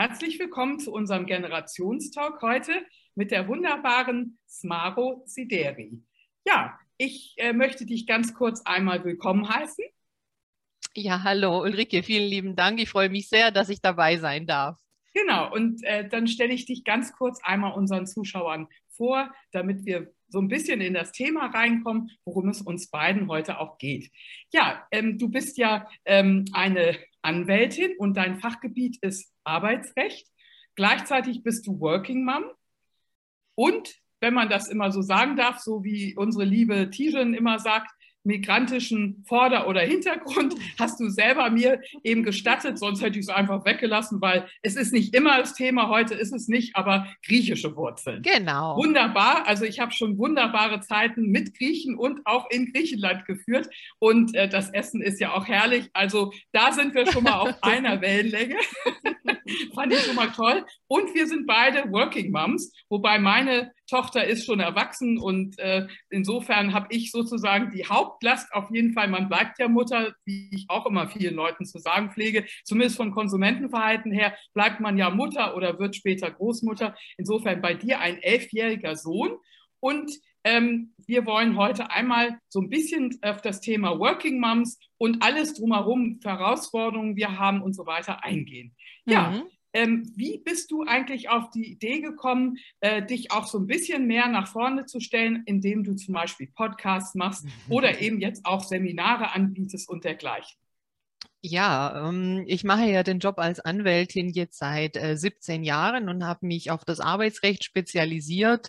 Herzlich willkommen zu unserem Generationstalk heute mit der wunderbaren Smaro Sideri. Ja, ich äh, möchte dich ganz kurz einmal willkommen heißen. Ja, hallo Ulrike, vielen lieben Dank. Ich freue mich sehr, dass ich dabei sein darf. Genau, und äh, dann stelle ich dich ganz kurz einmal unseren Zuschauern vor, damit wir so ein bisschen in das Thema reinkommen, worum es uns beiden heute auch geht. Ja, ähm, du bist ja ähm, eine Anwältin und dein Fachgebiet ist Arbeitsrecht. Gleichzeitig bist du Working Mom und wenn man das immer so sagen darf, so wie unsere liebe Tijen immer sagt, migrantischen Vorder- oder Hintergrund hast du selber mir eben gestattet, sonst hätte ich es einfach weggelassen, weil es ist nicht immer das Thema, heute ist es nicht, aber griechische Wurzeln. Genau. Wunderbar, also ich habe schon wunderbare Zeiten mit Griechen und auch in Griechenland geführt und äh, das Essen ist ja auch herrlich, also da sind wir schon mal auf einer Wellenlänge. Fand ich schon mal toll. Und wir sind beide Working Moms, wobei meine Tochter ist schon erwachsen und äh, insofern habe ich sozusagen die Hauptlast auf jeden Fall. Man bleibt ja Mutter, wie ich auch immer vielen Leuten zu sagen pflege. Zumindest von Konsumentenverhalten her bleibt man ja Mutter oder wird später Großmutter. Insofern bei dir ein elfjähriger Sohn und ähm, wir wollen heute einmal so ein bisschen auf das Thema Working Moms und alles drumherum, Herausforderungen wir haben und so weiter eingehen. Ja, mhm. Ähm, wie bist du eigentlich auf die Idee gekommen, äh, dich auch so ein bisschen mehr nach vorne zu stellen, indem du zum Beispiel Podcasts machst oder eben jetzt auch Seminare anbietest und dergleichen? Ja, ähm, ich mache ja den Job als Anwältin jetzt seit 17 äh, Jahren und habe mich auf das Arbeitsrecht spezialisiert,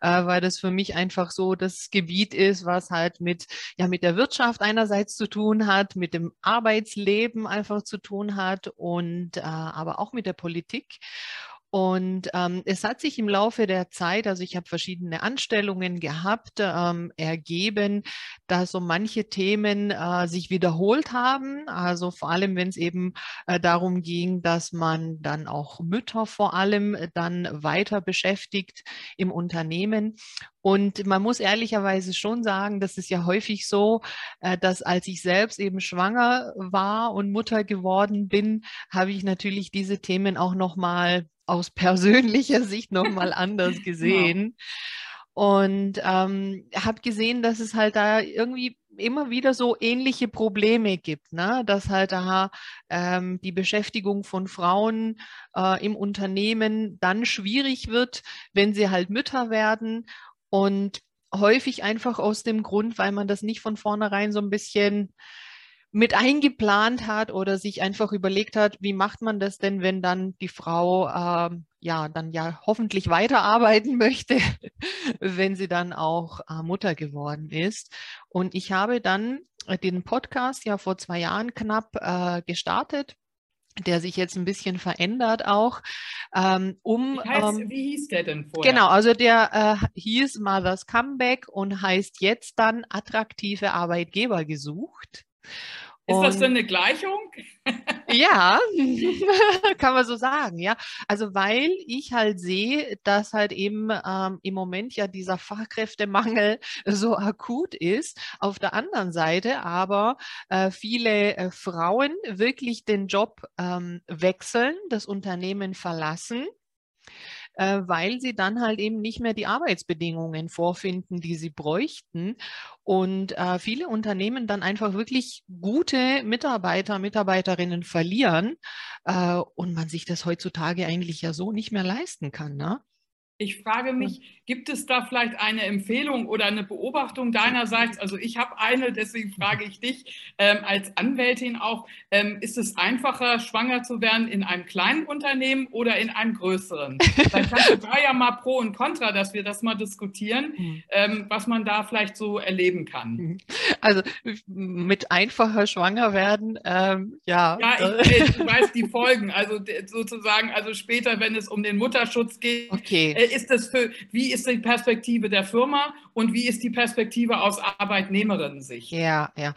äh, weil das für mich einfach so das Gebiet ist, was halt mit, ja, mit der Wirtschaft einerseits zu tun hat, mit dem Arbeitsleben einfach zu tun hat und äh, aber auch mit der Politik. Und ähm, es hat sich im Laufe der Zeit, also ich habe verschiedene Anstellungen gehabt, ähm, ergeben, dass so manche Themen äh, sich wiederholt haben. Also vor allem, wenn es eben äh, darum ging, dass man dann auch Mütter vor allem äh, dann weiter beschäftigt im Unternehmen. Und man muss ehrlicherweise schon sagen, das ist ja häufig so, äh, dass als ich selbst eben schwanger war und Mutter geworden bin, habe ich natürlich diese Themen auch noch mal aus persönlicher Sicht nochmal anders genau. gesehen. Und ähm, habe gesehen, dass es halt da irgendwie immer wieder so ähnliche Probleme gibt, ne? dass halt da ähm, die Beschäftigung von Frauen äh, im Unternehmen dann schwierig wird, wenn sie halt Mütter werden und häufig einfach aus dem Grund, weil man das nicht von vornherein so ein bisschen mit eingeplant hat oder sich einfach überlegt hat, wie macht man das denn, wenn dann die Frau äh, ja dann ja hoffentlich weiterarbeiten möchte, wenn sie dann auch äh, Mutter geworden ist. Und ich habe dann den Podcast ja vor zwei Jahren knapp äh, gestartet der sich jetzt ein bisschen verändert auch. Ähm, um, wie, heißt, ähm, wie, hieß der denn vorher? Genau, also der äh, hieß Mother's Comeback und heißt jetzt dann attraktive Arbeitgeber gesucht. Ist das denn eine Gleichung? ja, kann man so sagen, ja. Also weil ich halt sehe, dass halt eben ähm, im Moment ja dieser Fachkräftemangel so akut ist. Auf der anderen Seite aber äh, viele äh, Frauen wirklich den Job ähm, wechseln, das Unternehmen verlassen weil sie dann halt eben nicht mehr die Arbeitsbedingungen vorfinden, die sie bräuchten. Und äh, viele Unternehmen dann einfach wirklich gute Mitarbeiter, Mitarbeiterinnen verlieren äh, und man sich das heutzutage eigentlich ja so nicht mehr leisten kann. Ne? Ich frage mich, gibt es da vielleicht eine Empfehlung oder eine Beobachtung deinerseits? Also ich habe eine, deswegen frage ich dich ähm, als Anwältin auch, ähm, ist es einfacher, schwanger zu werden in einem kleinen Unternehmen oder in einem größeren? Vielleicht kannst du da ja mal Pro und Contra, dass wir das mal diskutieren, mhm. ähm, was man da vielleicht so erleben kann. Mhm. Also mit einfacher schwanger werden, ähm, ja. Ja, ich, ich, weiß die Folgen, also sozusagen, also später, wenn es um den Mutterschutz geht. Okay. Äh, ist das für, wie ist die Perspektive der Firma und wie ist die Perspektive aus Arbeitnehmerinnen-Sicht? Ja, ja.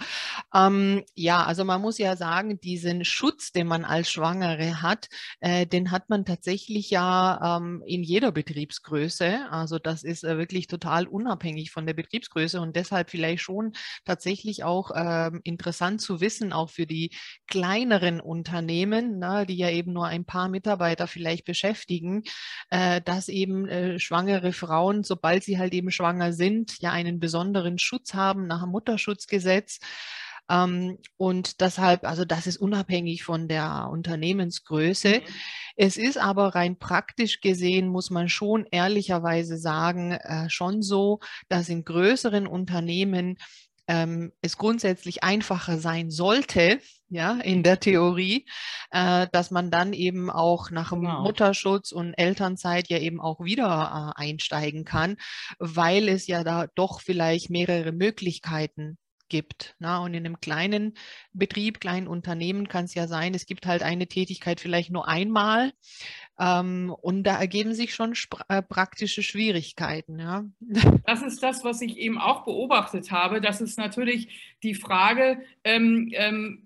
Ähm, ja, also man muss ja sagen, diesen Schutz, den man als Schwangere hat, äh, den hat man tatsächlich ja ähm, in jeder Betriebsgröße. Also das ist äh, wirklich total unabhängig von der Betriebsgröße und deshalb vielleicht schon tatsächlich auch ähm, interessant zu wissen, auch für die kleineren Unternehmen, na, ne, die ja eben nur ein paar Mitarbeiter vielleicht beschäftigen, äh, dass eben äh, schwangere Frauen, sobald sie halt eben schwanger sind, ja einen besonderen Schutz haben nach dem Mutterschutzgesetz. Ähm, und deshalb, also das ist unabhängig von der Unternehmensgröße. Mhm. Es ist aber rein praktisch gesehen, muss man schon ehrlicherweise sagen, äh, schon so, dass in größeren Unternehmen ähm, es grundsätzlich einfacher sein sollte, ja, in der Theorie, äh, dass man dann eben auch nach genau. Mutterschutz und Elternzeit ja eben auch wieder äh, einsteigen kann, weil es ja da doch vielleicht mehrere Möglichkeiten gibt. Na, und in einem kleinen Betrieb, kleinen Unternehmen kann es ja sein, es gibt halt eine Tätigkeit vielleicht nur einmal ähm, und da ergeben sich schon äh, praktische Schwierigkeiten. Ja. Das ist das, was ich eben auch beobachtet habe. Das ist natürlich die Frage, ähm, ähm,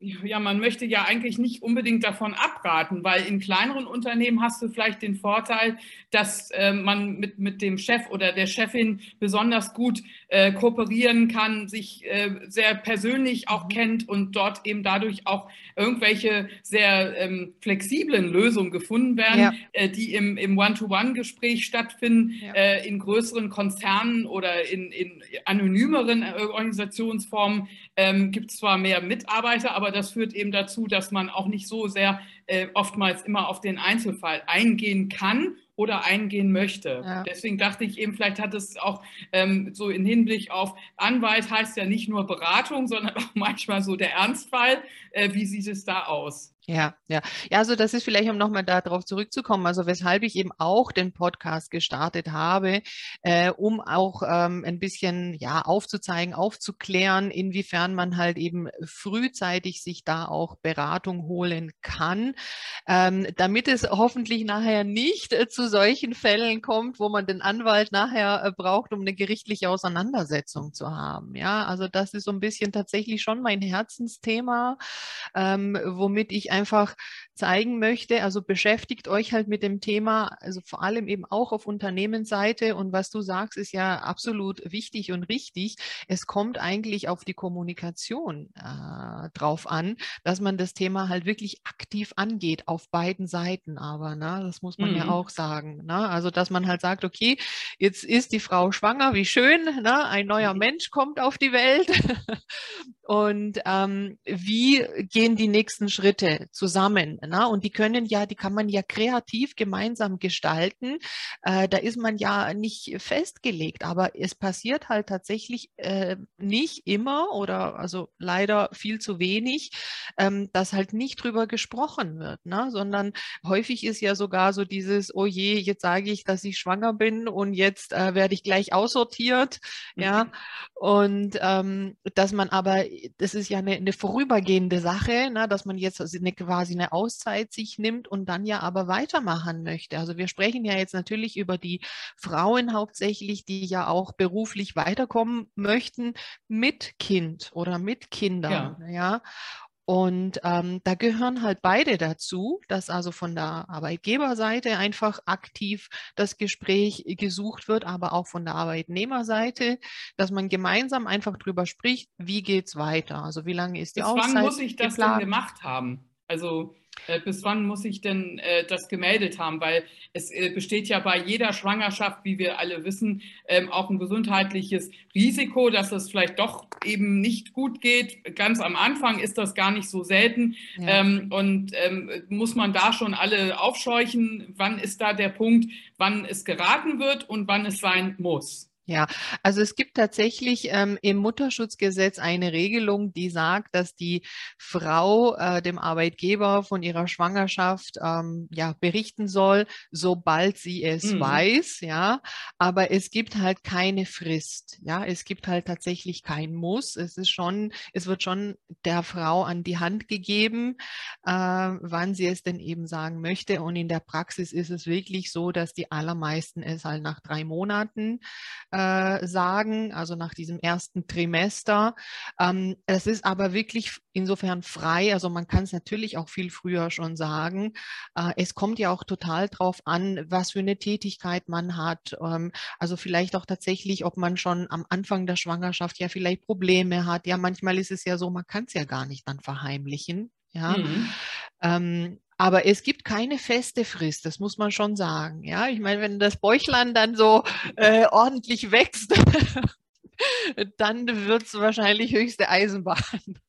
ja, man möchte ja eigentlich nicht unbedingt davon abraten, weil in kleineren Unternehmen hast du vielleicht den Vorteil, dass äh, man mit, mit dem Chef oder der Chefin besonders gut äh, kooperieren kann, sich äh, sehr persönlich auch mhm. kennt und dort eben dadurch auch irgendwelche sehr ähm, flexiblen Lösungen gefunden werden, ja. Äh, die im, im One-to-One-Gespräch stattfinden. Ja. Äh, in größeren Konzernen oder in, in anonymeren äh, Organisationsformen ähm, gibt es zwar mehr Mitarbeiter, aber aber das führt eben dazu, dass man auch nicht so sehr äh, oftmals immer auf den Einzelfall eingehen kann oder eingehen möchte. Ja. Deswegen dachte ich eben, vielleicht hat es auch ähm, so in Hinblick auf Anwalt heißt ja nicht nur Beratung, sondern auch manchmal so der Ernstfall. Äh, wie sieht es da aus? Ja, ja. Ja, also das ist vielleicht, um nochmal darauf zurückzukommen, also weshalb ich eben auch den Podcast gestartet habe, äh, um auch ähm, ein bisschen ja aufzuzeigen, aufzuklären, inwiefern man halt eben frühzeitig sich da auch Beratung holen kann, ähm, damit es hoffentlich nachher nicht äh, zu solchen Fällen kommt, wo man den Anwalt nachher äh, braucht, um eine gerichtliche Auseinandersetzung zu haben. Ja, also das ist so ein bisschen tatsächlich schon mein Herzensthema, ähm, womit ich einfach zeigen möchte. Also beschäftigt euch halt mit dem Thema, also vor allem eben auch auf Unternehmensseite. Und was du sagst, ist ja absolut wichtig und richtig. Es kommt eigentlich auf die Kommunikation äh, drauf an, dass man das Thema halt wirklich aktiv angeht, auf beiden Seiten aber. Ne? Das muss man mhm. ja auch sagen. Ne? Also, dass man halt sagt, okay, jetzt ist die Frau schwanger, wie schön, ne? ein neuer mhm. Mensch kommt auf die Welt. und ähm, wie gehen die nächsten Schritte zusammen? Na? Und die können ja, die kann man ja kreativ gemeinsam gestalten. Äh, da ist man ja nicht festgelegt, aber es passiert halt tatsächlich äh, nicht immer oder also leider viel zu wenig, ähm, dass halt nicht drüber gesprochen wird, ne? sondern häufig ist ja sogar so dieses, oh je, jetzt sage ich, dass ich schwanger bin und jetzt äh, werde ich gleich aussortiert, mhm. ja, und ähm, dass man aber, das ist ja eine, eine vorübergehende Sache, ne? dass man jetzt eine, quasi eine Aus Auszeit sich nimmt und dann ja aber weitermachen möchte. Also wir sprechen ja jetzt natürlich über die Frauen hauptsächlich, die ja auch beruflich weiterkommen möchten mit Kind oder mit Kindern. Ja. ja. Und ähm, da gehören halt beide dazu, dass also von der Arbeitgeberseite einfach aktiv das Gespräch gesucht wird, aber auch von der Arbeitnehmerseite, dass man gemeinsam einfach drüber spricht, wie geht es weiter? Also wie lange ist die Bis Auszeit? Wann muss ich das geplant? denn gemacht haben? Also bis wann muss ich denn äh, das gemeldet haben? Weil es äh, besteht ja bei jeder Schwangerschaft, wie wir alle wissen, ähm, auch ein gesundheitliches Risiko, dass es vielleicht doch eben nicht gut geht. Ganz am Anfang ist das gar nicht so selten. Ja. Ähm, und ähm, muss man da schon alle aufscheuchen? Wann ist da der Punkt, wann es geraten wird und wann es sein muss? Ja, also es gibt tatsächlich ähm, im Mutterschutzgesetz eine Regelung, die sagt, dass die Frau äh, dem Arbeitgeber von ihrer Schwangerschaft ähm, ja, berichten soll, sobald sie es mhm. weiß. Ja, aber es gibt halt keine Frist. Ja, es gibt halt tatsächlich kein Muss. Es ist schon, es wird schon der Frau an die Hand gegeben, äh, wann sie es denn eben sagen möchte. Und in der Praxis ist es wirklich so, dass die allermeisten es halt nach drei Monaten äh, sagen, also nach diesem ersten Trimester. Ähm, es ist aber wirklich insofern frei, also man kann es natürlich auch viel früher schon sagen. Äh, es kommt ja auch total drauf an, was für eine Tätigkeit man hat. Ähm, also vielleicht auch tatsächlich, ob man schon am Anfang der Schwangerschaft ja vielleicht Probleme hat. Ja, manchmal ist es ja so, man kann es ja gar nicht dann verheimlichen. Ja. Mhm. Ähm, aber es gibt keine feste Frist, das muss man schon sagen. Ja, ich meine, wenn das Bäuchlein dann so äh, ordentlich wächst, dann wird es wahrscheinlich höchste Eisenbahn.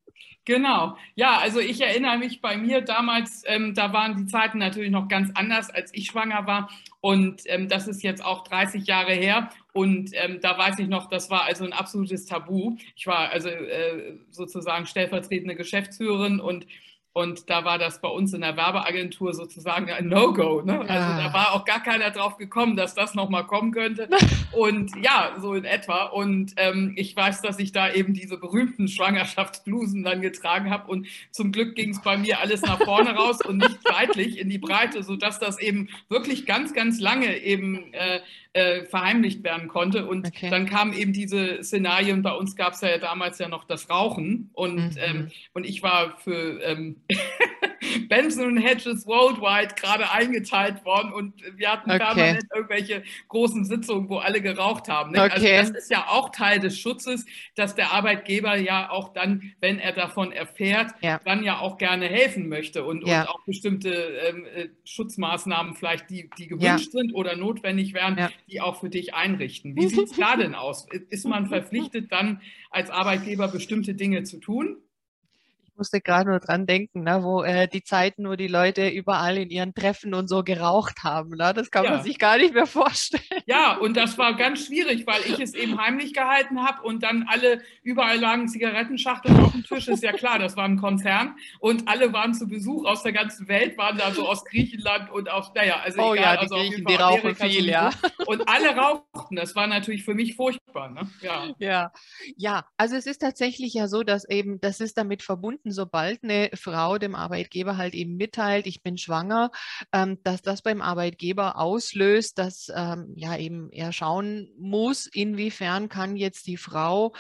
Genau, ja, also ich erinnere mich bei mir damals, ähm, da waren die Zeiten natürlich noch ganz anders, als ich schwanger war. Und ähm, das ist jetzt auch 30 Jahre her. Und ähm, da weiß ich noch, das war also ein absolutes Tabu. Ich war also äh, sozusagen stellvertretende Geschäftsführerin und und da war das bei uns in der Werbeagentur sozusagen ein No-Go. Ne? Also ah. da war auch gar keiner drauf gekommen, dass das nochmal kommen könnte. Und ja, so in etwa. Und ähm, ich weiß, dass ich da eben diese berühmten Schwangerschaftsblusen dann getragen habe. Und zum Glück ging es bei mir alles nach vorne raus und nicht seitlich in die Breite, sodass das eben wirklich ganz, ganz lange eben äh, äh, verheimlicht werden konnte. Und okay. dann kamen eben diese Szenarien. Bei uns gab es ja damals ja noch das Rauchen. Und, mhm. ähm, und ich war für ähm, Benson Hedges Worldwide gerade eingeteilt worden. Und wir hatten okay. permanent irgendwelche großen Sitzungen, wo alle geraucht haben. Also okay. Also das ist ja auch Teil des Schutzes, dass der Arbeitgeber ja auch dann, wenn er davon erfährt, ja. dann ja auch gerne helfen möchte und, ja. und auch bestimmte ähm, äh, Schutzmaßnahmen vielleicht, die, die gewünscht ja. sind oder notwendig wären, die auch für dich einrichten. Wie sieht es da denn aus? Ist man verpflichtet, dann als Arbeitgeber bestimmte Dinge zu tun? Musste gerade nur dran denken, ne, wo äh, die Zeiten, wo die Leute überall in ihren Treffen und so geraucht haben. Ne? Das kann ja. man sich gar nicht mehr vorstellen. Ja, und das war ganz schwierig, weil ich es eben heimlich gehalten habe und dann alle, überall lagen Zigarettenschachteln auf dem Tisch. Ist ja klar, das war ein Konzern und alle waren zu Besuch aus der ganzen Welt, waren da so aus Griechenland und aus, naja, also oh, egal, ja, die also Griechen, die rauchen viel, ja. Und alle rauchten. Das war natürlich für mich furchtbar. Ne? Ja. ja, ja, also es ist tatsächlich ja so, dass eben, das ist damit verbunden, finden, sobald eine Frau dem Arbeitgeber halt eben mitteilt, ich bin schwanger, ähm, dass das beim Arbeitgeber auslöst, dass ähm, ja eben er schauen muss, inwiefern kann jetzt die Frau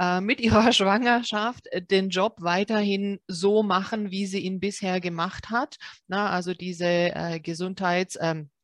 äh, mit ihrer Schwangerschaft den Job weiterhin so machen, wie sie ihn bisher gemacht hat. Na, also diese äh, Gesundheits- ähm, äh,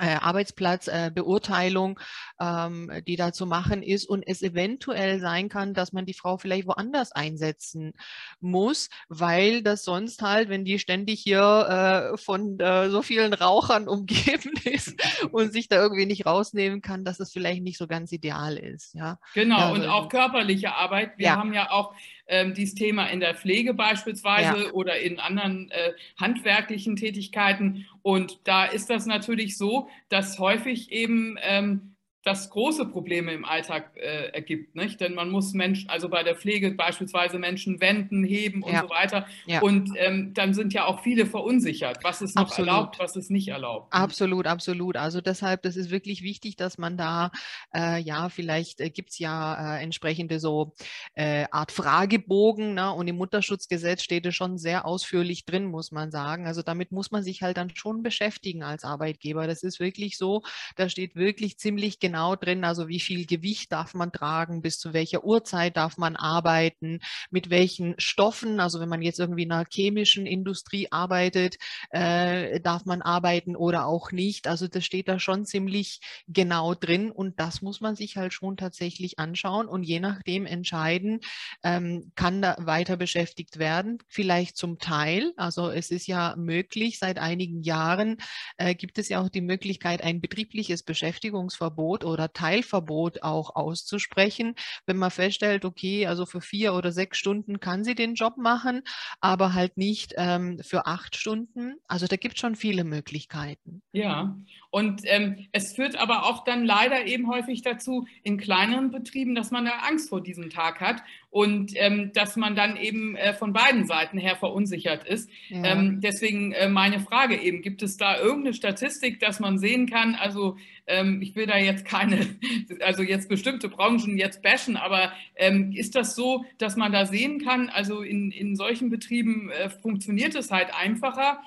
Arbeitsplatzbeurteilung, äh, ähm, die da zu machen ist und es eventuell sein kann, dass man die Frau vielleicht woanders einsetzen muss, weil das sonst halt, wenn die ständig hier äh, von äh, so vielen Rauchern umgeben ist und sich da irgendwie nicht rausnehmen kann, dass es vielleicht nicht so ganz ideal ist. Ja. Genau, ja, und auch körperliche Arbeit. Wir ja. haben ja auch ähm, dieses Thema in der Pflege beispielsweise ja. oder in anderen äh, handwerklichen Tätigkeiten. Und da ist das natürlich so, dass häufig eben ähm, das große Probleme im Alltag äh, ergibt, nicht? Denn man muss Menschen, also bei der Pflege beispielsweise Menschen wenden, heben und ja. so weiter. Ja. Und ähm, dann sind ja auch viele verunsichert, was ist noch absolut. erlaubt, was ist nicht erlaubt. Absolut, absolut. Also deshalb, das ist wirklich wichtig, dass man da, äh, ja, vielleicht äh, gibt es ja äh, entsprechende so äh, Art Fragebogen, ne? und im Mutterschutzgesetz steht es schon sehr ausführlich drin, muss man sagen. Also damit muss man sich halt dann schon beschäftigen als Arbeitgeber. Das ist wirklich so, da steht wirklich ziemlich genau genau drin, also wie viel Gewicht darf man tragen, bis zu welcher Uhrzeit darf man arbeiten, mit welchen Stoffen, also wenn man jetzt irgendwie in einer chemischen Industrie arbeitet, äh, darf man arbeiten oder auch nicht. Also das steht da schon ziemlich genau drin und das muss man sich halt schon tatsächlich anschauen und je nachdem entscheiden, ähm, kann da weiter beschäftigt werden, vielleicht zum Teil. Also es ist ja möglich, seit einigen Jahren äh, gibt es ja auch die Möglichkeit, ein betriebliches Beschäftigungsverbot Verbot oder Teilverbot auch auszusprechen, wenn man feststellt, okay, also für vier oder sechs Stunden kann sie den Job machen, aber halt nicht ähm, für acht Stunden. Also da gibt es schon viele Möglichkeiten. Ja, und ähm, es führt aber auch dann leider eben häufig dazu in kleineren Betrieben, dass man da Angst vor diesem Tag hat und ähm, dass man dann eben äh, von beiden Seiten her verunsichert ist. Ja. Ähm, deswegen äh, meine Frage eben, gibt es da irgendeine Statistik, dass man sehen kann, also ähm, ich will da jetzt keine, also jetzt bestimmte Branchen jetzt bashen, aber ähm, ist das so, dass man da sehen kann, also in, in solchen Betrieben äh, funktioniert es halt einfacher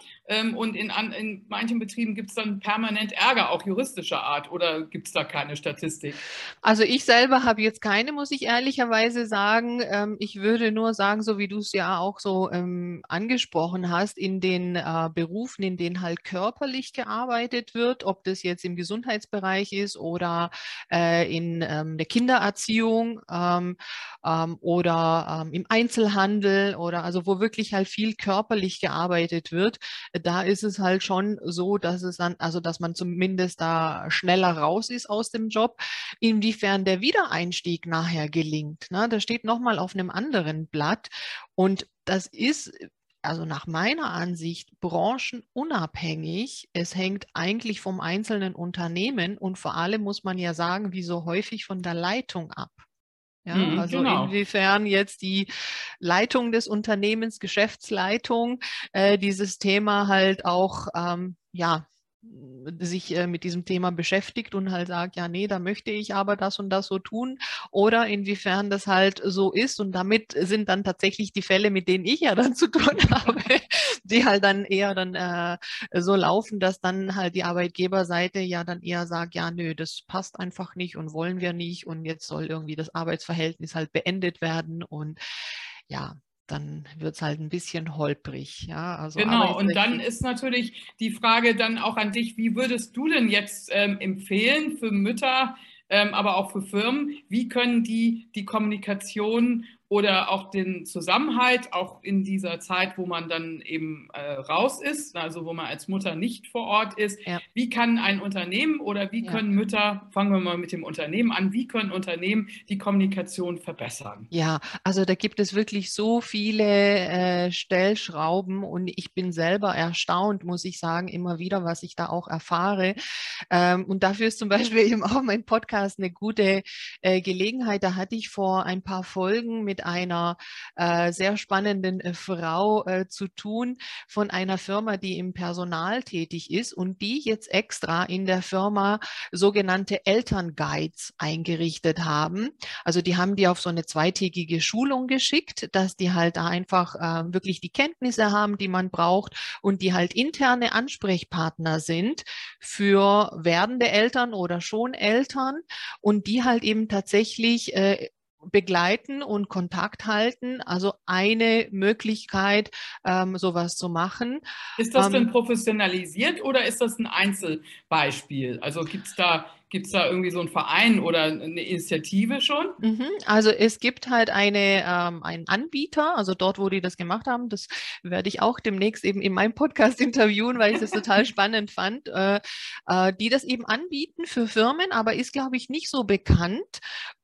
und in, in manchen Betrieben gibt es dann permanent Ärger, auch juristischer Art, oder gibt es da keine Statistik? Also ich selber habe jetzt keine, muss ich ehrlicherweise sagen. Ähm, ich würde nur sagen, so wie du es ja auch so ähm, angesprochen hast, in den äh, Berufen, in denen halt körperlich gearbeitet wird, ob das jetzt im Gesundheitsbereich ist oder äh, in ähm, der Kindererziehung ähm, ähm, oder im Einzelhandel oder also wo wirklich halt viel körperlich gearbeitet wird, da ist es halt schon so, dass es dann, also dass man zumindest da schneller raus ist aus dem Job. Inwiefern der Wiedereinstieg nachher gelingt, ne? das steht nochmal auf einem anderen Blatt. Und das ist also nach meiner Ansicht branchenunabhängig. Es hängt eigentlich vom einzelnen Unternehmen und vor allem muss man ja sagen, wie so häufig von der Leitung ab. Ja, mhm, also genau. inwiefern jetzt die Leitung des Unternehmens, Geschäftsleitung, äh, dieses Thema halt auch ähm, ja sich äh, mit diesem Thema beschäftigt und halt sagt, ja, nee, da möchte ich aber das und das so tun. Oder inwiefern das halt so ist. Und damit sind dann tatsächlich die Fälle, mit denen ich ja dann zu tun habe, die halt dann eher dann äh, so laufen, dass dann halt die Arbeitgeberseite ja dann eher sagt, ja, nö, das passt einfach nicht und wollen wir nicht. Und jetzt soll irgendwie das Arbeitsverhältnis halt beendet werden. Und ja, dann wird es halt ein bisschen holprig. Ja? Also genau, und dann ist natürlich die Frage dann auch an dich, wie würdest du denn jetzt ähm, empfehlen für Mütter, ähm, aber auch für Firmen, wie können die die Kommunikation oder auch den Zusammenhalt, auch in dieser Zeit, wo man dann eben äh, raus ist, also wo man als Mutter nicht vor Ort ist. Ja. Wie kann ein Unternehmen oder wie können ja. Mütter, fangen wir mal mit dem Unternehmen an, wie können Unternehmen die Kommunikation verbessern? Ja, also da gibt es wirklich so viele äh, Stellschrauben und ich bin selber erstaunt, muss ich sagen, immer wieder, was ich da auch erfahre. Ähm, und dafür ist zum Beispiel eben auch mein Podcast eine gute äh, Gelegenheit. Da hatte ich vor ein paar Folgen mit einer äh, sehr spannenden äh, Frau äh, zu tun von einer Firma, die im Personal tätig ist und die jetzt extra in der Firma sogenannte Elternguides eingerichtet haben. Also die haben die auf so eine zweitägige Schulung geschickt, dass die halt einfach äh, wirklich die Kenntnisse haben, die man braucht und die halt interne Ansprechpartner sind für werdende Eltern oder schon Eltern und die halt eben tatsächlich äh, begleiten und Kontakt halten. Also eine Möglichkeit, ähm, sowas zu machen. Ist das ähm, denn professionalisiert oder ist das ein Einzelbeispiel? Also gibt es da Gibt es da irgendwie so einen Verein oder eine Initiative schon? Mhm. Also es gibt halt eine, ähm, einen Anbieter, also dort, wo die das gemacht haben, das werde ich auch demnächst eben in meinem Podcast interviewen, weil ich das total spannend fand, äh, äh, die das eben anbieten für Firmen, aber ist, glaube ich, nicht so bekannt,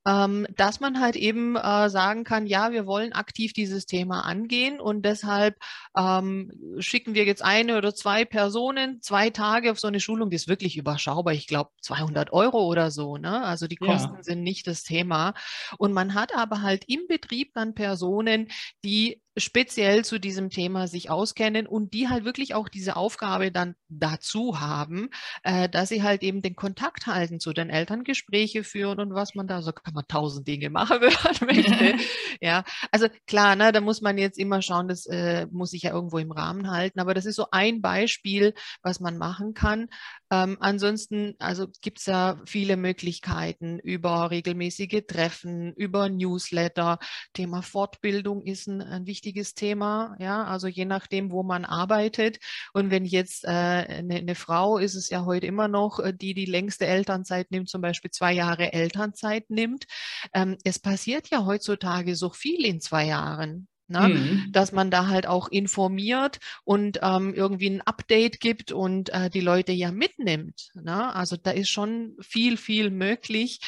ähm, dass man halt eben äh, sagen kann, ja, wir wollen aktiv dieses Thema angehen und deshalb ähm, schicken wir jetzt eine oder zwei Personen zwei Tage auf so eine Schulung, die ist wirklich überschaubar, ich glaube 200 Euro Euro oder so. Ne? Also die Kosten ja. sind nicht das Thema. Und man hat aber halt im Betrieb dann Personen, die speziell zu diesem Thema sich auskennen und die halt wirklich auch diese Aufgabe dann dazu haben, äh, dass sie halt eben den Kontakt halten zu den Eltern, Gespräche führen und was man da, so kann man tausend Dinge machen, wenn man möchte. ja, also klar, ne, da muss man jetzt immer schauen, das äh, muss sich ja irgendwo im Rahmen halten, aber das ist so ein Beispiel, was man machen kann. Ähm, ansonsten, also gibt es ja viele Möglichkeiten über regelmäßige Treffen, über Newsletter. Thema Fortbildung ist ein, ein wichtiges wichtiges Thema, ja, also je nachdem, wo man arbeitet. Und wenn jetzt äh, eine, eine, Frau ist es ja heute immer noch, äh, die die längste Elternzeit nimmt, zum Beispiel zwei Jahre Elternzeit nimmt. Ähm, es passiert ja heutzutage so viel in zwei Jahren. Ne? Mhm. Dass man da halt auch informiert und ähm, irgendwie ein Update gibt und äh, die Leute ja mitnimmt. Ne? Also da ist schon viel, viel möglich.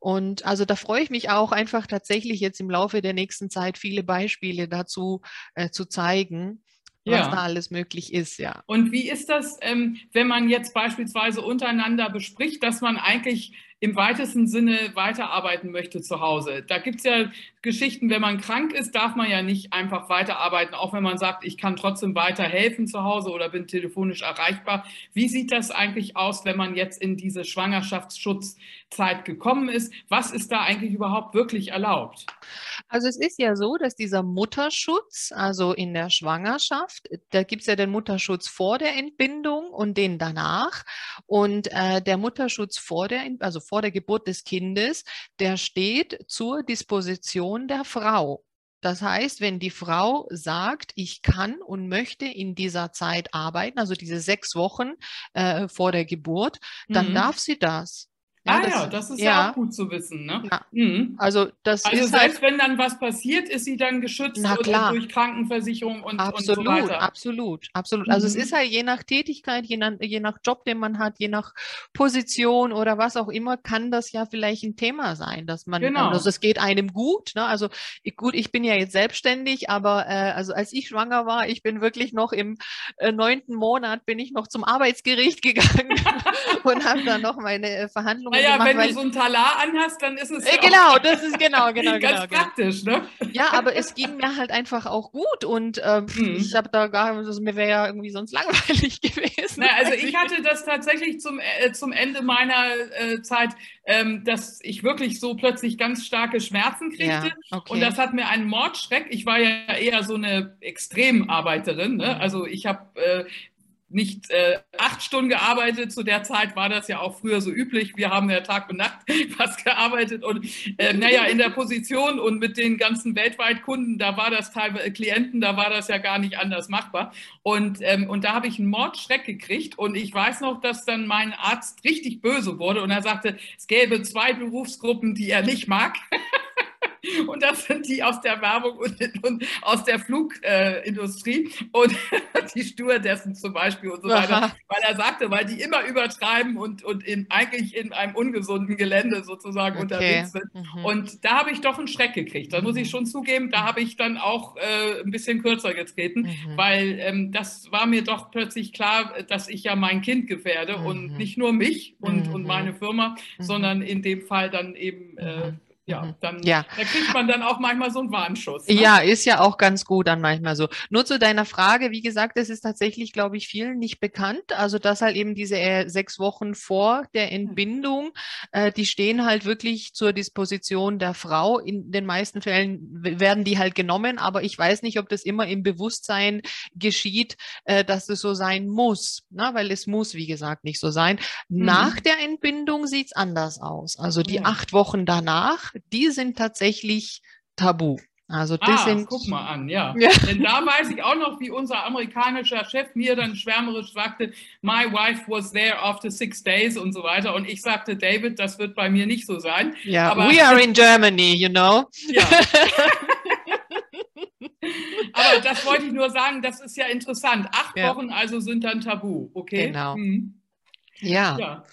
Und also da freue ich mich auch einfach tatsächlich jetzt im Laufe der nächsten Zeit viele Beispiele dazu äh, zu zeigen was ja. da alles möglich ist, ja. Und wie ist das, ähm, wenn man jetzt beispielsweise untereinander bespricht, dass man eigentlich im weitesten Sinne weiterarbeiten möchte zu Hause. Da gibt es ja Geschichten, wenn man krank ist, darf man ja nicht einfach weiterarbeiten, auch wenn man sagt, ich kann trotzdem weiterhelfen zu Hause oder bin telefonisch erreichbar. Wie sieht das eigentlich aus, wenn man jetzt in diese Schwangerschaftsschutzzeit gekommen ist? Was ist da eigentlich überhaupt wirklich erlaubt? Also es ist ja so, dass dieser Mutterschutz, also in der Schwangerschaft, da gibt es ja den Mutterschutz vor der Entbindung und den danach. Und äh, der Mutterschutz vor der, also vor der Geburt des Kindes, der steht zur Disposition der Frau. Das heißt, wenn die Frau sagt, ich kann und möchte in dieser Zeit arbeiten, also diese sechs Wochen äh, vor der Geburt, dann mhm. darf sie das. Ja, ah das, ja, das ist ja, ja, auch gut zu wissen. Ne? Ja. Mhm. Also, das also selbst halt, wenn dann was passiert, ist sie dann geschützt durch Krankenversicherung und, absolut, und so weiter. Absolut, absolut. Mhm. Also es mhm. ist halt je nach Tätigkeit, je nach, je nach Job, den man hat, je nach Position oder was auch immer, kann das ja vielleicht ein Thema sein, dass man, genau. also es geht einem gut. Ne? Also ich, gut, ich bin ja jetzt selbstständig, aber äh, also als ich schwanger war, ich bin wirklich noch im äh, neunten Monat, bin ich noch zum Arbeitsgericht gegangen und habe dann noch meine äh, Verhandlungen Übungen naja, gemacht. wenn du so ein Talar anhast, dann ist es äh, Genau, das ist genau, genau, ganz genau, genau. praktisch, ne? Ja, aber es ging mir halt einfach auch gut und ähm, hm. ich habe da gar, also mir wäre ja irgendwie sonst langweilig gewesen. Na, also ich hatte das tatsächlich zum, äh, zum Ende meiner äh, Zeit, ähm, dass ich wirklich so plötzlich ganz starke Schmerzen kriegte ja, okay. und das hat mir einen Mordschreck. Ich war ja eher so eine Extremarbeiterin, ne? Mhm. also ich habe äh, nicht äh, acht Stunden gearbeitet. Zu der Zeit war das ja auch früher so üblich. Wir haben ja Tag und Nacht fast gearbeitet und äh, naja, in der Position und mit den ganzen weltweit Kunden, da war das teilweise äh, Klienten, da war das ja gar nicht anders machbar. Und, ähm, und da habe ich einen Mordschreck gekriegt und ich weiß noch, dass dann mein Arzt richtig böse wurde und er sagte, es gäbe zwei Berufsgruppen, die er nicht mag. Und das sind die aus der Werbung und, und aus der Flugindustrie äh, und die Stewardessen zum Beispiel und so weiter. Weil er sagte, weil die immer übertreiben und, und in, eigentlich in einem ungesunden Gelände sozusagen okay. unterwegs sind. Mhm. Und da habe ich doch einen Schreck gekriegt. Da muss ich mhm. schon zugeben, da habe ich dann auch äh, ein bisschen kürzer getreten, mhm. weil ähm, das war mir doch plötzlich klar, dass ich ja mein Kind gefährde mhm. und nicht nur mich und, und mhm. meine Firma, mhm. sondern in dem Fall dann eben äh, ja, mhm. dann ja. Da kriegt man dann auch manchmal so einen Warnschuss. Ne? Ja, ist ja auch ganz gut dann manchmal so. Nur zu deiner Frage, wie gesagt, es ist tatsächlich, glaube ich, vielen nicht bekannt. Also, dass halt eben diese äh, sechs Wochen vor der hm. Entbindung, äh, die stehen halt wirklich zur Disposition der Frau. In den meisten Fällen werden die halt genommen, aber ich weiß nicht, ob das immer im Bewusstsein geschieht, äh, dass es so sein muss. Ne? weil es muss, wie gesagt, nicht so sein. Mhm. Nach der Entbindung sieht es anders aus. Also die ja. acht Wochen danach, die sind tatsächlich tabu. Also das ah, sind, guck mal an, ja. ja. Denn da weiß ich auch noch, wie unser amerikanischer Chef mir dann schwärmerisch sagte, my wife was there after six days und so weiter. Und ich sagte, David, das wird bei mir nicht so sein. Ja, Aber, we are in Germany, you know. Ja. Aber das wollte ich nur sagen, das ist ja interessant. Acht ja. Wochen also sind dann tabu, okay? Genau. Hm. Ja. ja.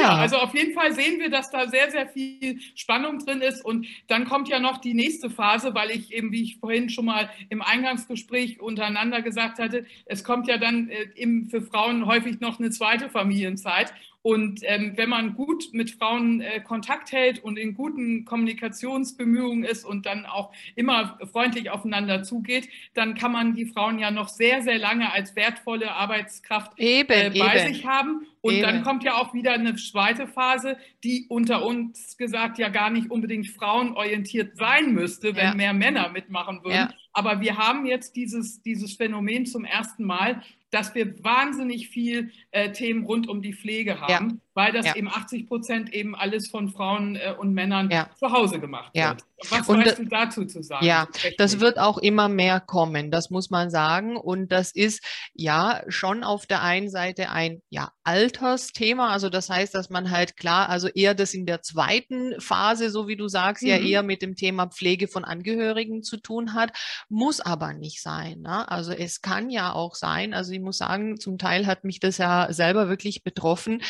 Ja. also auf jeden Fall sehen wir, dass da sehr, sehr viel Spannung drin ist. Und dann kommt ja noch die nächste Phase, weil ich eben, wie ich vorhin schon mal im Eingangsgespräch untereinander gesagt hatte, es kommt ja dann äh, eben für Frauen häufig noch eine zweite Familienzeit. Und ähm, wenn man gut mit Frauen äh, Kontakt hält und in guten Kommunikationsbemühungen ist und dann auch immer freundlich aufeinander zugeht, dann kann man die Frauen ja noch sehr, sehr lange als wertvolle Arbeitskraft eben, äh, bei eben. sich haben. Und eben. dann kommt ja auch wieder eine zweite Phase, die unter uns gesagt ja gar nicht unbedingt frauenorientiert sein müsste, wenn ja. mehr Männer mitmachen würden. Ja. Aber wir haben jetzt dieses, dieses Phänomen zum ersten Mal, dass wir wahnsinnig viel äh, Themen rund um die Pflege haben. Weil das eben 80 Prozent eben alles von Frauen äh, und Männern zu Hause gemacht wird. Was und, weißt du dazu zu sagen? Ja, das wird auch immer mehr kommen, das muss man sagen. Und das ist ja schon auf der einen Seite ein ja, Altersthema. Also das heißt, dass man halt klar, also eher das in der zweiten Phase, so wie du sagst, mhm. ja eher mit dem Thema Pflege von Angehörigen zu tun hat, muss aber nicht sein. Ne? Also es kann ja auch sein, also ich muss sagen, zum Teil hat mich das ja selber wirklich betroffen,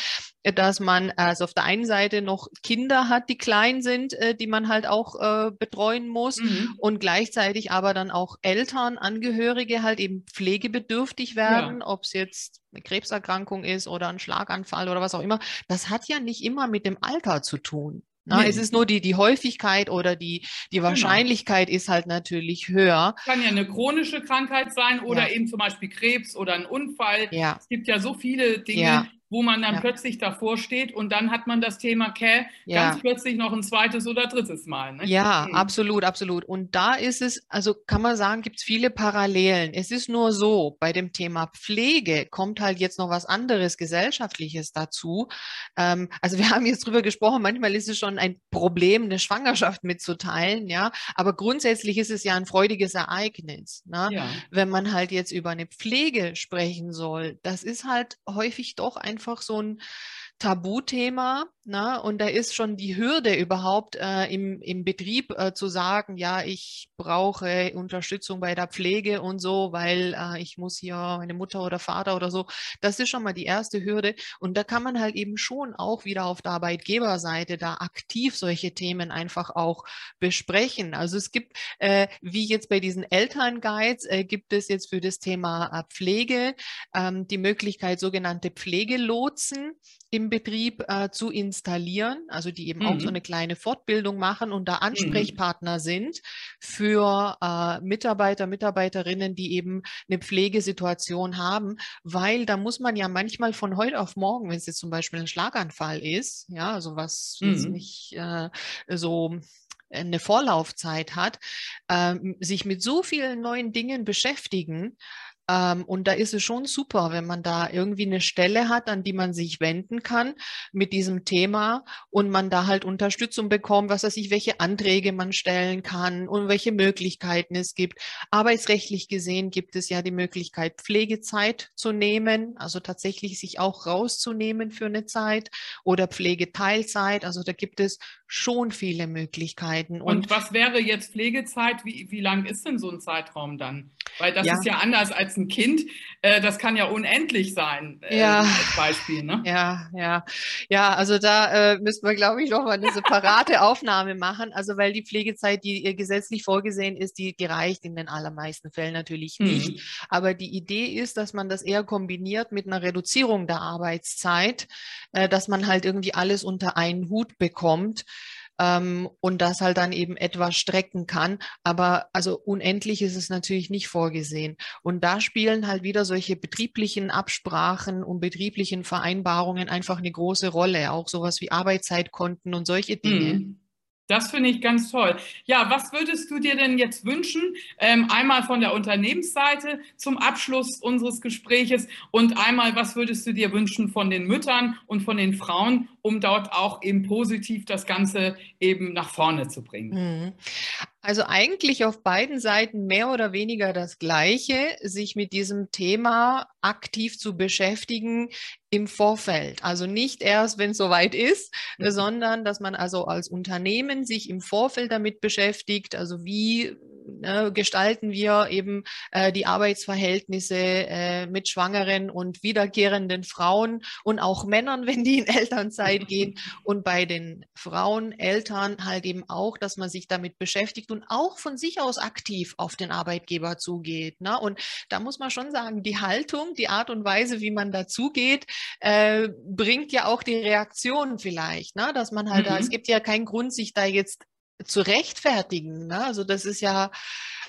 dass man also auf der einen Seite noch Kinder hat, die klein sind, äh, die man halt auch äh, betreuen muss mhm. und gleichzeitig aber dann auch Eltern, Angehörige halt eben pflegebedürftig werden, ja. ob es jetzt eine Krebserkrankung ist oder ein Schlaganfall oder was auch immer. Das hat ja nicht immer mit dem Alter zu tun. Na, nee. Es ist nur die, die Häufigkeit oder die, die genau. Wahrscheinlichkeit genau. ist halt natürlich höher. Kann ja eine chronische Krankheit sein oder ja. eben zum Beispiel Krebs oder ein Unfall. Ja. Es gibt ja so viele Dinge, ja wo man dann ja. plötzlich davor steht und dann hat man das Thema Care ja. ganz plötzlich noch ein zweites oder drittes Mal. Ne? Ja, mhm. absolut, absolut. Und da ist es, also kann man sagen, gibt es viele Parallelen. Es ist nur so, bei dem Thema Pflege kommt halt jetzt noch was anderes Gesellschaftliches dazu. Ähm, also wir haben jetzt drüber gesprochen, manchmal ist es schon ein Problem, eine Schwangerschaft mitzuteilen, ja, aber grundsätzlich ist es ja ein freudiges Ereignis. Ne? Ja. Wenn man halt jetzt über eine Pflege sprechen soll, das ist halt häufig doch ein einfach so ein Tabuthema. Ne? Und da ist schon die Hürde überhaupt äh, im, im Betrieb äh, zu sagen, ja, ich brauche Unterstützung bei der Pflege und so, weil äh, ich muss hier meine Mutter oder Vater oder so. Das ist schon mal die erste Hürde. Und da kann man halt eben schon auch wieder auf der Arbeitgeberseite da aktiv solche Themen einfach auch besprechen. Also es gibt, äh, wie jetzt bei diesen Elternguides, äh, gibt es jetzt für das Thema äh, Pflege ähm, die Möglichkeit, sogenannte Pflegelotsen im Betrieb äh, zu installieren, also die eben mhm. auch so mhm. eine kleine Fortbildung machen und da mhm. Ansprechpartner mhm. sind für äh, Mitarbeiter, Mitarbeiterinnen, die eben eine Pflegesituation haben, weil da muss man ja manchmal von heute auf morgen, wenn es jetzt zum Beispiel ein Schlaganfall ist, ja, also was mhm. nicht äh, so eine Vorlaufzeit hat, ähm, sich mit so vielen neuen Dingen beschäftigen, ähm, und da ist es schon super, wenn man da irgendwie eine Stelle hat, an die man sich wenden kann mit diesem Thema und man da halt Unterstützung bekommt, was weiß ich, welche Anträge man stellen kann und welche Möglichkeiten es gibt. Arbeitsrechtlich gesehen gibt es ja die Möglichkeit, Pflegezeit zu nehmen, also tatsächlich sich auch rauszunehmen für eine Zeit oder Pflegeteilzeit. Also da gibt es schon viele Möglichkeiten. Und, und was wäre jetzt Pflegezeit? Wie, wie lang ist denn so ein Zeitraum dann? Weil das ja. ist ja anders als ein Kind. Äh, das kann ja unendlich sein, äh, ja. als Beispiel. Ne? Ja, ja. Ja, also da äh, müssten wir, glaube ich, noch mal eine separate Aufnahme machen. Also weil die Pflegezeit, die gesetzlich vorgesehen ist, die, die reicht in den allermeisten Fällen natürlich nicht. Mhm. Aber die Idee ist, dass man das eher kombiniert mit einer Reduzierung der Arbeitszeit, äh, dass man halt irgendwie alles unter einen Hut bekommt ähm, und das halt dann eben etwas strecken kann. Aber also unendlich ist es natürlich nicht vorgesehen. Und da spielen halt wieder solche betrieblichen Absprachen und betrieblichen Vereinbarungen einfach eine große Rolle. Auch sowas wie Arbeitszeitkonten und solche Dinge. Mhm. Das finde ich ganz toll. Ja, was würdest du dir denn jetzt wünschen? Ähm, einmal von der Unternehmensseite zum Abschluss unseres Gespräches und einmal, was würdest du dir wünschen von den Müttern und von den Frauen, um dort auch eben positiv das Ganze eben nach vorne zu bringen? Mhm. Also eigentlich auf beiden Seiten mehr oder weniger das Gleiche, sich mit diesem Thema aktiv zu beschäftigen im Vorfeld. Also nicht erst, wenn es soweit ist, mhm. sondern dass man also als Unternehmen sich im Vorfeld damit beschäftigt, also wie ne, gestalten wir eben äh, die Arbeitsverhältnisse äh, mit schwangeren und wiederkehrenden Frauen und auch Männern, wenn die in Elternzeit gehen. Und bei den Frauen, Eltern halt eben auch, dass man sich damit beschäftigt und auch von sich aus aktiv auf den Arbeitgeber zugeht. Ne? Und da muss man schon sagen, die Haltung, die Art und Weise, wie man dazugeht, äh, bringt ja auch die Reaktion vielleicht, ne? dass man halt mhm. da, es mhm. gibt ja keinen Grund, sich da jetzt zu rechtfertigen. Ne? Also das ist ja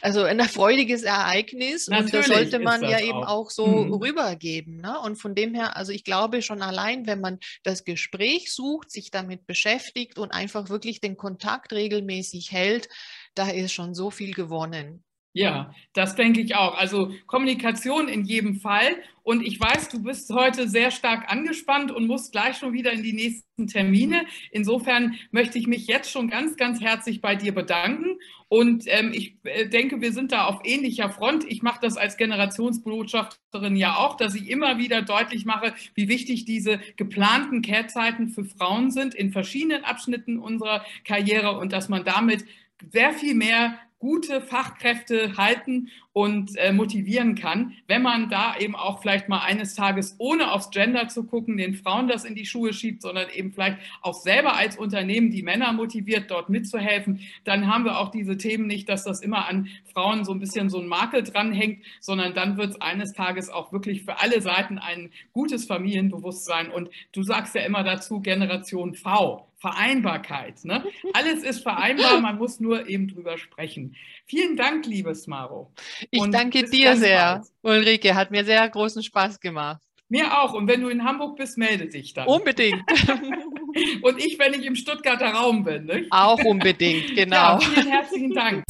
also ein freudiges Ereignis Natürlich und das sollte man das ja auch. eben auch so mhm. rübergeben. Ne? Und von dem her, also ich glaube schon allein, wenn man das Gespräch sucht, sich damit beschäftigt und einfach wirklich den Kontakt regelmäßig hält, da ist schon so viel gewonnen. Ja, das denke ich auch. Also Kommunikation in jedem Fall. Und ich weiß, du bist heute sehr stark angespannt und musst gleich schon wieder in die nächsten Termine. Insofern möchte ich mich jetzt schon ganz, ganz herzlich bei dir bedanken. Und ähm, ich äh, denke, wir sind da auf ähnlicher Front. Ich mache das als Generationsbotschafterin ja auch, dass ich immer wieder deutlich mache, wie wichtig diese geplanten Kehrzeiten für Frauen sind in verschiedenen Abschnitten unserer Karriere und dass man damit sehr viel mehr gute Fachkräfte halten und äh, motivieren kann, wenn man da eben auch vielleicht mal eines Tages, ohne aufs Gender zu gucken, den Frauen das in die Schuhe schiebt, sondern eben vielleicht auch selber als Unternehmen die Männer motiviert, dort mitzuhelfen, dann haben wir auch diese Themen nicht, dass das immer an Frauen so ein bisschen so ein Makel dranhängt, sondern dann wird es eines Tages auch wirklich für alle Seiten ein gutes Familienbewusstsein. Und du sagst ja immer dazu Generation V. Vereinbarkeit. Ne? Alles ist vereinbar, man muss nur eben drüber sprechen. Vielen Dank, liebes Maro. Ich und danke dir sehr, bald. Ulrike. Hat mir sehr großen Spaß gemacht. Mir auch. Und wenn du in Hamburg bist, melde dich dann. Unbedingt. und ich, wenn ich im Stuttgarter Raum bin. Nicht? Auch unbedingt, genau. Ja, vielen herzlichen Dank.